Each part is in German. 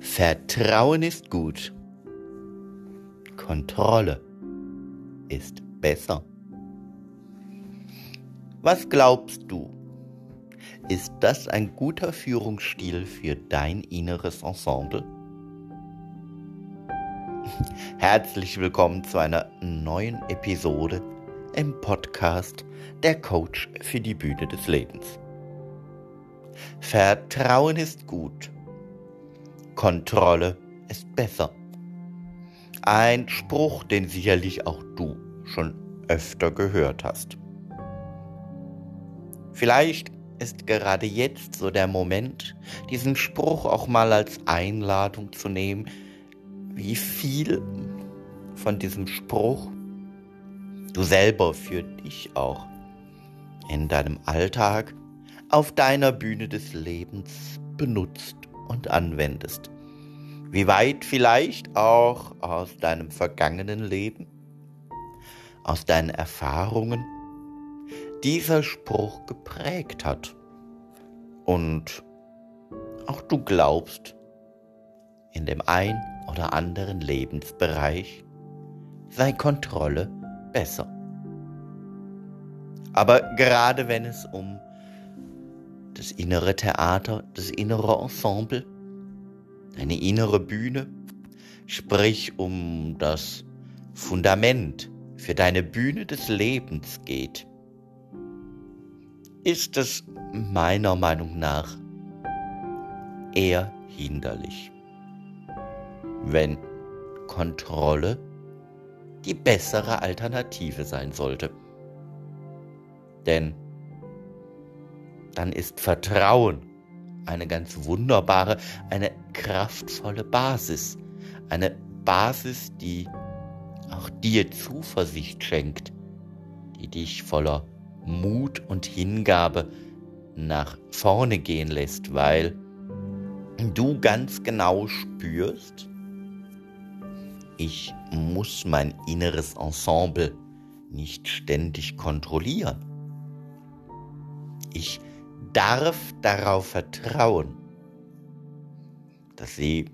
Vertrauen ist gut. Kontrolle ist besser. Was glaubst du? Ist das ein guter Führungsstil für dein inneres Ensemble? Herzlich willkommen zu einer neuen Episode im Podcast Der Coach für die Bühne des Lebens. Vertrauen ist gut. Kontrolle ist besser. Ein Spruch, den sicherlich auch du schon öfter gehört hast. Vielleicht ist gerade jetzt so der Moment, diesen Spruch auch mal als Einladung zu nehmen, wie viel von diesem Spruch du selber für dich auch in deinem Alltag auf deiner Bühne des Lebens benutzt und anwendest. Wie weit vielleicht auch aus deinem vergangenen Leben, aus deinen Erfahrungen dieser Spruch geprägt hat. Und auch du glaubst, in dem ein oder anderen Lebensbereich sei Kontrolle besser. Aber gerade wenn es um das innere Theater, das innere Ensemble, deine innere Bühne, sprich um das Fundament für deine Bühne des Lebens geht, ist es meiner Meinung nach eher hinderlich, wenn Kontrolle die bessere Alternative sein sollte. Denn dann ist Vertrauen eine ganz wunderbare, eine kraftvolle Basis. Eine Basis, die auch dir Zuversicht schenkt, die dich voller Mut und Hingabe nach vorne gehen lässt, weil du ganz genau spürst, ich muss mein inneres Ensemble nicht ständig kontrollieren. Ich darf darauf vertrauen, dass sie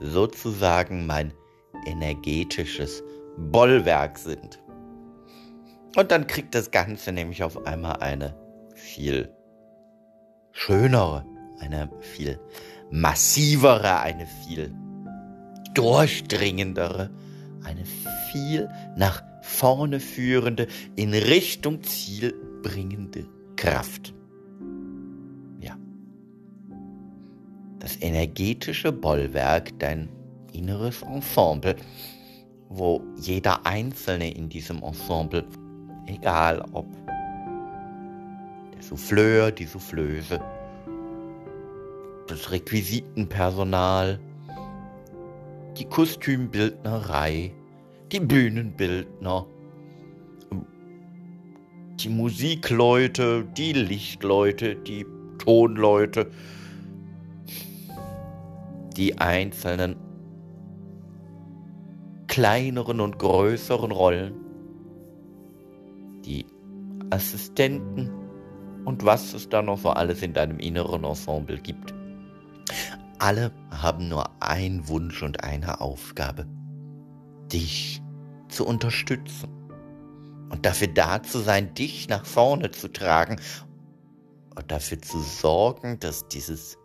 sozusagen mein energetisches Bollwerk sind. Und dann kriegt das Ganze nämlich auf einmal eine viel schönere, eine viel massivere, eine viel durchdringendere, eine viel nach vorne führende, in Richtung Ziel bringende Kraft. Das energetische Bollwerk, dein inneres Ensemble, wo jeder Einzelne in diesem Ensemble, egal ob der Souffleur, die Soufflöse, das Requisitenpersonal, die Kostümbildnerei, die Bühnenbildner, die Musikleute, die Lichtleute, die Tonleute, die einzelnen kleineren und größeren Rollen, die Assistenten und was es da noch so alles in deinem inneren Ensemble gibt. Alle haben nur einen Wunsch und eine Aufgabe, dich zu unterstützen und dafür da zu sein, dich nach vorne zu tragen und dafür zu sorgen, dass dieses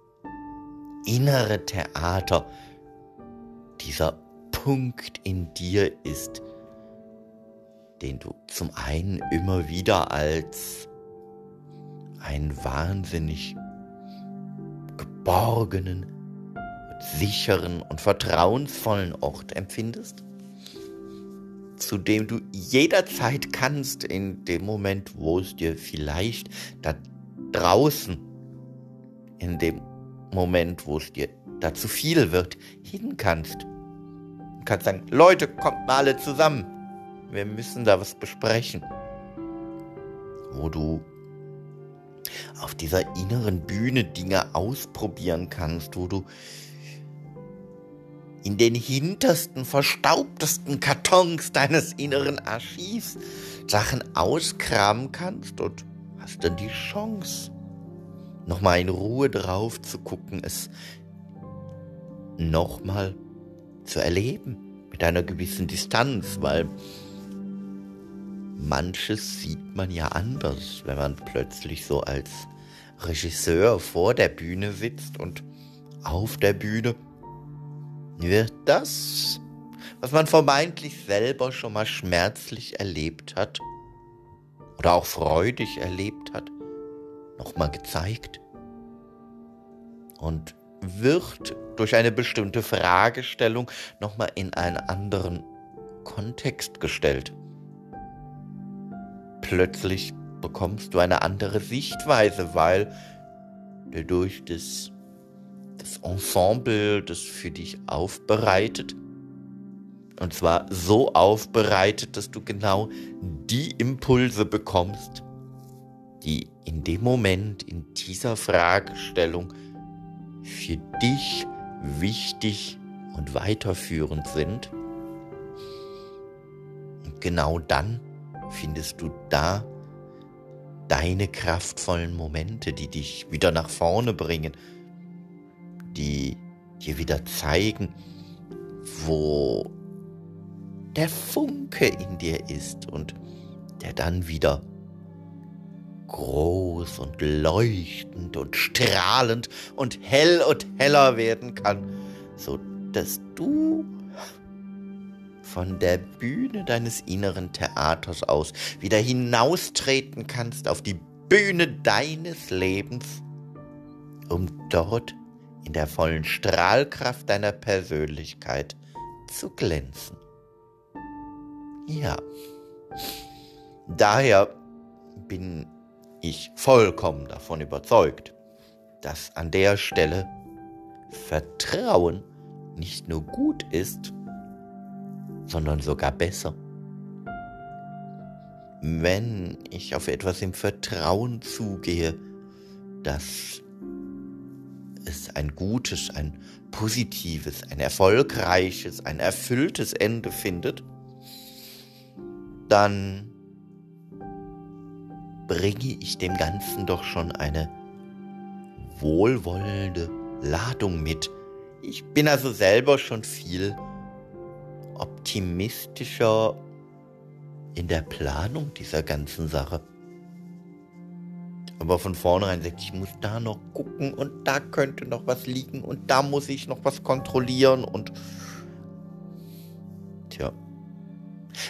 innere Theater, dieser Punkt in dir ist, den du zum einen immer wieder als einen wahnsinnig geborgenen, sicheren und vertrauensvollen Ort empfindest zu dem du jederzeit kannst, in dem Moment, wo es dir vielleicht da draußen, in dem Moment, wo es dir da zu viel wird, hin kannst. Du kannst sagen, Leute, kommt mal alle zusammen. Wir müssen da was besprechen. Wo du auf dieser inneren Bühne Dinge ausprobieren kannst, wo du in den hintersten, verstaubtesten Kartons deines inneren Archivs Sachen auskramen kannst und hast dann die Chance, nochmal in Ruhe drauf zu gucken, es nochmal zu erleben mit einer gewissen Distanz, weil manches sieht man ja anders, wenn man plötzlich so als Regisseur vor der Bühne sitzt und auf der Bühne wird das, was man vermeintlich selber schon mal schmerzlich erlebt hat oder auch freudig erlebt hat, nochmal gezeigt und wird durch eine bestimmte Fragestellung nochmal in einen anderen Kontext gestellt. Plötzlich bekommst du eine andere Sichtweise, weil du durch das, das Ensemble das für dich aufbereitet und zwar so aufbereitet, dass du genau die Impulse bekommst, die in dem Moment, in dieser Fragestellung für dich wichtig und weiterführend sind. Und genau dann findest du da deine kraftvollen Momente, die dich wieder nach vorne bringen, die dir wieder zeigen, wo der Funke in dir ist und der dann wieder groß und leuchtend und strahlend und hell und heller werden kann, so dass du von der Bühne deines inneren Theaters aus wieder hinaustreten kannst auf die Bühne deines Lebens, um dort in der vollen Strahlkraft deiner Persönlichkeit zu glänzen. Ja, daher bin ich vollkommen davon überzeugt, dass an der Stelle Vertrauen nicht nur gut ist, sondern sogar besser. Wenn ich auf etwas im Vertrauen zugehe, dass es ein gutes, ein positives, ein erfolgreiches, ein erfülltes Ende findet, dann bringe ich dem Ganzen doch schon eine wohlwollende Ladung mit. Ich bin also selber schon viel optimistischer in der Planung dieser ganzen Sache. Aber von vornherein sagt, ich muss da noch gucken und da könnte noch was liegen und da muss ich noch was kontrollieren und tja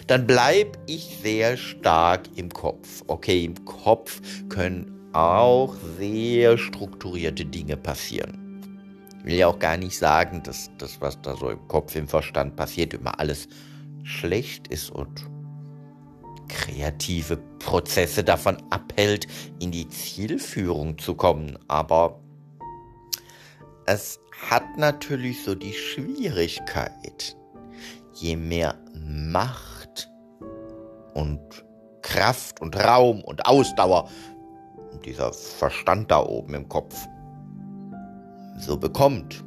dann bleibe ich sehr stark im Kopf. Okay, im Kopf können auch sehr strukturierte Dinge passieren. Ich will ja auch gar nicht sagen, dass das, was da so im Kopf, im Verstand passiert, immer alles schlecht ist und kreative Prozesse davon abhält, in die Zielführung zu kommen. Aber es hat natürlich so die Schwierigkeit, je mehr Macht und Kraft und Raum und Ausdauer dieser Verstand da oben im Kopf so bekommt.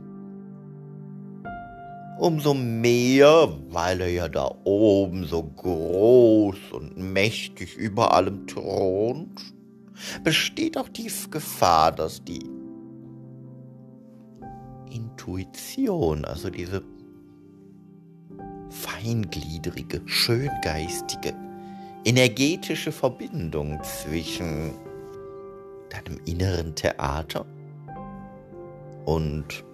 Umso mehr, weil er ja da oben so groß und mächtig über allem thront, besteht auch die Gefahr, dass die Intuition, also diese feingliedrige, schöngeistige, energetische Verbindung zwischen deinem inneren Theater und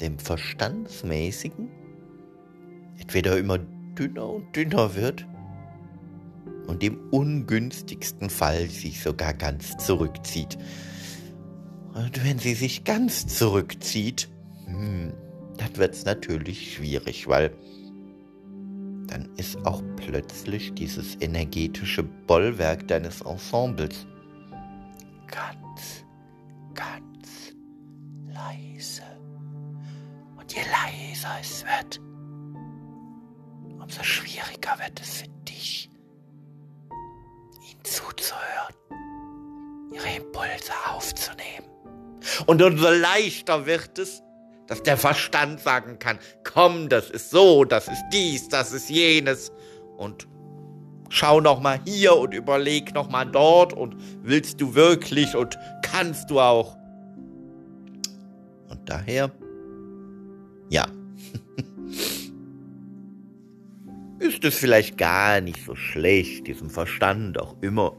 dem Verstandsmäßigen entweder immer dünner und dünner wird und im ungünstigsten Fall sich sogar ganz zurückzieht. Und wenn sie sich ganz zurückzieht, hm, dann wird es natürlich schwierig, weil dann ist auch plötzlich dieses energetische Bollwerk deines Ensembles ganz, ganz leise. Und je leiser es wird, umso schwieriger wird es für dich, ihnen zuzuhören, ihre Impulse aufzunehmen. Und umso leichter wird es, dass der Verstand sagen kann, komm, das ist so, das ist dies, das ist jenes und schau noch mal hier und überleg noch mal dort und willst du wirklich und kannst du auch. Und daher Ja. Ist es vielleicht gar nicht so schlecht, diesem Verstand auch immer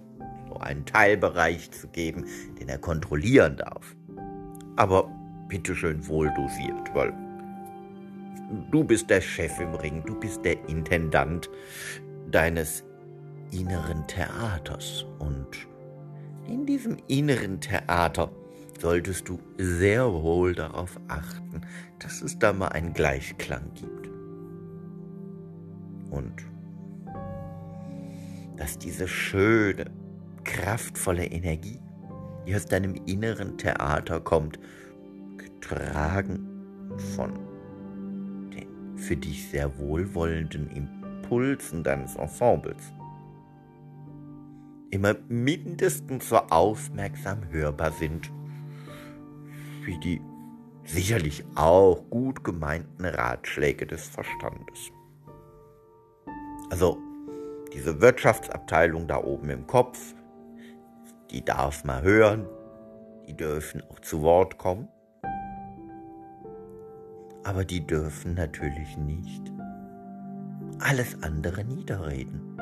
so einen Teilbereich zu geben, den er kontrollieren darf. Aber bitteschön wohl dosiert, weil du bist der Chef im Ring, du bist der Intendant deines inneren Theaters und in diesem inneren Theater solltest du sehr wohl darauf achten, dass es da mal einen Gleichklang gibt. Und dass diese schöne, kraftvolle Energie, die aus deinem inneren Theater kommt, getragen von für dich sehr wohlwollenden Impulsen deines Ensembles, immer mindestens so aufmerksam hörbar sind wie die sicherlich auch gut gemeinten Ratschläge des Verstandes. Also diese Wirtschaftsabteilung da oben im Kopf, die darf mal hören, die dürfen auch zu Wort kommen, aber die dürfen natürlich nicht alles andere niederreden.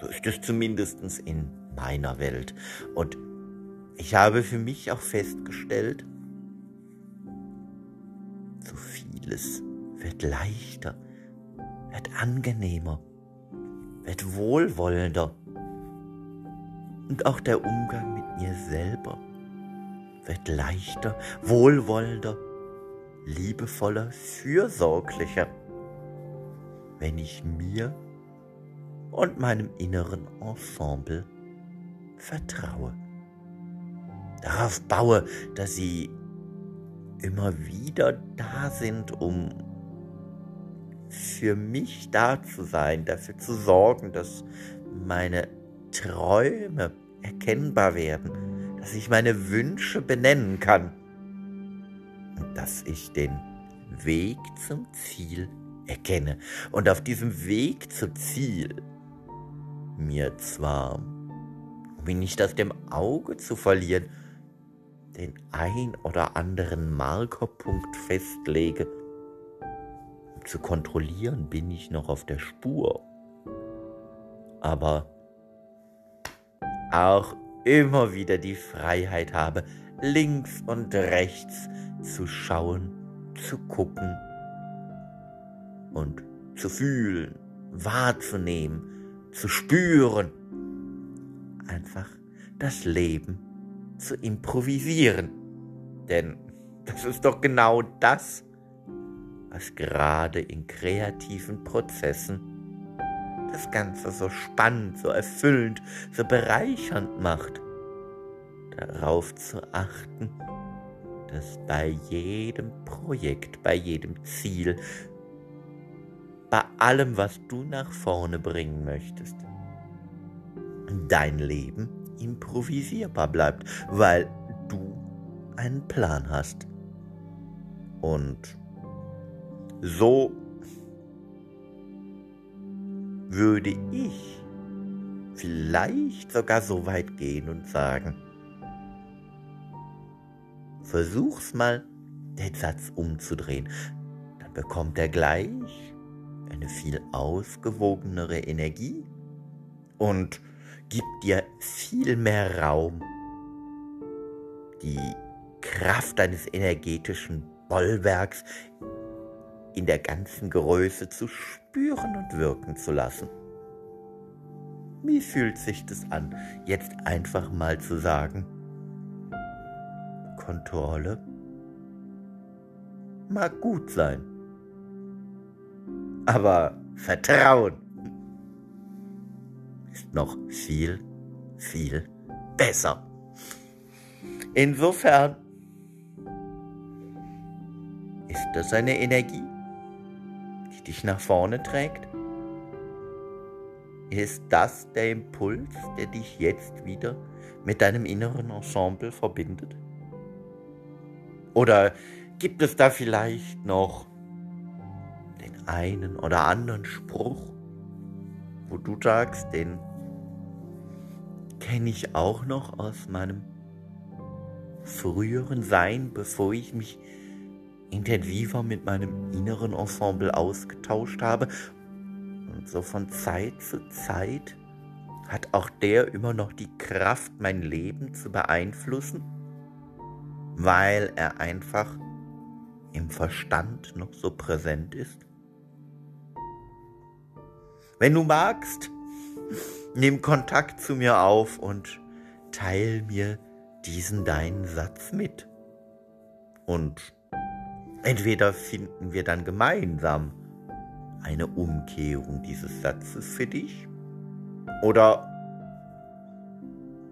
So ist es zumindest in meiner Welt. Und ich habe für mich auch festgestellt, so vieles wird leichter, wird angenehmer, wird wohlwollender. Und auch der Umgang mit mir selber wird leichter, wohlwollender, liebevoller, fürsorglicher, wenn ich mir und meinem inneren Ensemble vertraue darauf baue, dass sie immer wieder da sind, um für mich da zu sein, dafür zu sorgen, dass meine Träume erkennbar werden, dass ich meine Wünsche benennen kann dass ich den Weg zum Ziel erkenne. Und auf diesem Weg zum Ziel mir zwar, um ihn nicht aus dem Auge zu verlieren, den ein oder anderen Markerpunkt festlege. Um zu kontrollieren, bin ich noch auf der Spur. Aber auch immer wieder die Freiheit habe, links und rechts zu schauen, zu gucken und zu fühlen, wahrzunehmen, zu spüren. Einfach das Leben zu improvisieren. Denn das ist doch genau das, was gerade in kreativen Prozessen das Ganze so spannend, so erfüllend, so bereichernd macht. Darauf zu achten, dass bei jedem Projekt, bei jedem Ziel, bei allem, was du nach vorne bringen möchtest, dein Leben improvisierbar bleibt, weil du einen Plan hast. Und so würde ich vielleicht sogar so weit gehen und sagen, versuch's mal, den Satz umzudrehen. Dann bekommt er gleich eine viel ausgewogenere Energie und gibt dir viel mehr Raum, die Kraft deines energetischen Bollwerks in der ganzen Größe zu spüren und wirken zu lassen. Wie fühlt sich das an, jetzt einfach mal zu sagen, Kontrolle mag gut sein, aber Vertrauen ist noch viel, viel besser. Insofern ist das eine Energie, die dich nach vorne trägt? Ist das der Impuls, der dich jetzt wieder mit deinem inneren Ensemble verbindet? Oder gibt es da vielleicht noch den einen oder anderen Spruch, wo du sagst, den kenne ich auch noch aus meinem früheren Sein, bevor ich mich intensiver mit meinem inneren Ensemble ausgetauscht habe. Und so von Zeit zu Zeit hat auch der immer noch die Kraft, mein Leben zu beeinflussen, weil er einfach im Verstand noch so präsent ist? Wenn du magst, nimm Kontakt zu mir auf und teil mir diesen deinen Satz mit. Und entweder finden wir dann gemeinsam eine Umkehrung dieses Satzes für dich, oder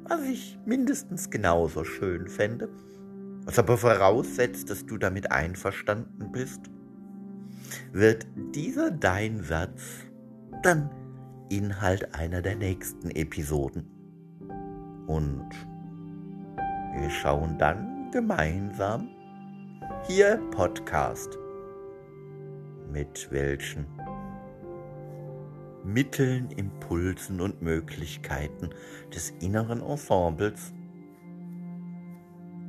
was ich mindestens genauso schön fände, was aber voraussetzt, dass du damit einverstanden bist, wird dieser dein Satz dann Inhalt einer der nächsten Episoden. Und wir schauen dann gemeinsam hier Podcast, mit welchen Mitteln, Impulsen und Möglichkeiten des inneren Ensembles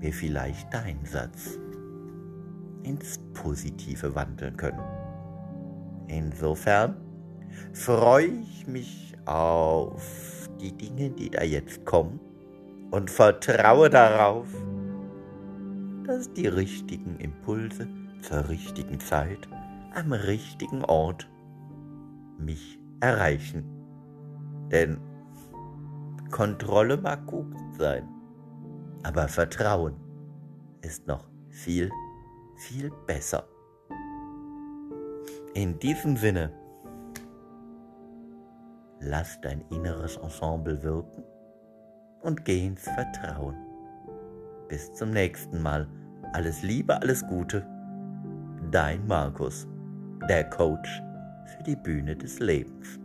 wir vielleicht deinen Satz ins Positive wandeln können. Insofern freue ich mich auf die Dinge, die da jetzt kommen und vertraue darauf, dass die richtigen Impulse zur richtigen Zeit am richtigen Ort mich erreichen. Denn Kontrolle mag gut sein, aber Vertrauen ist noch viel, viel besser. In diesem Sinne, lass dein inneres Ensemble wirken und geh ins Vertrauen. Bis zum nächsten Mal. Alles Liebe, alles Gute. Dein Markus, der Coach für die Bühne des Lebens.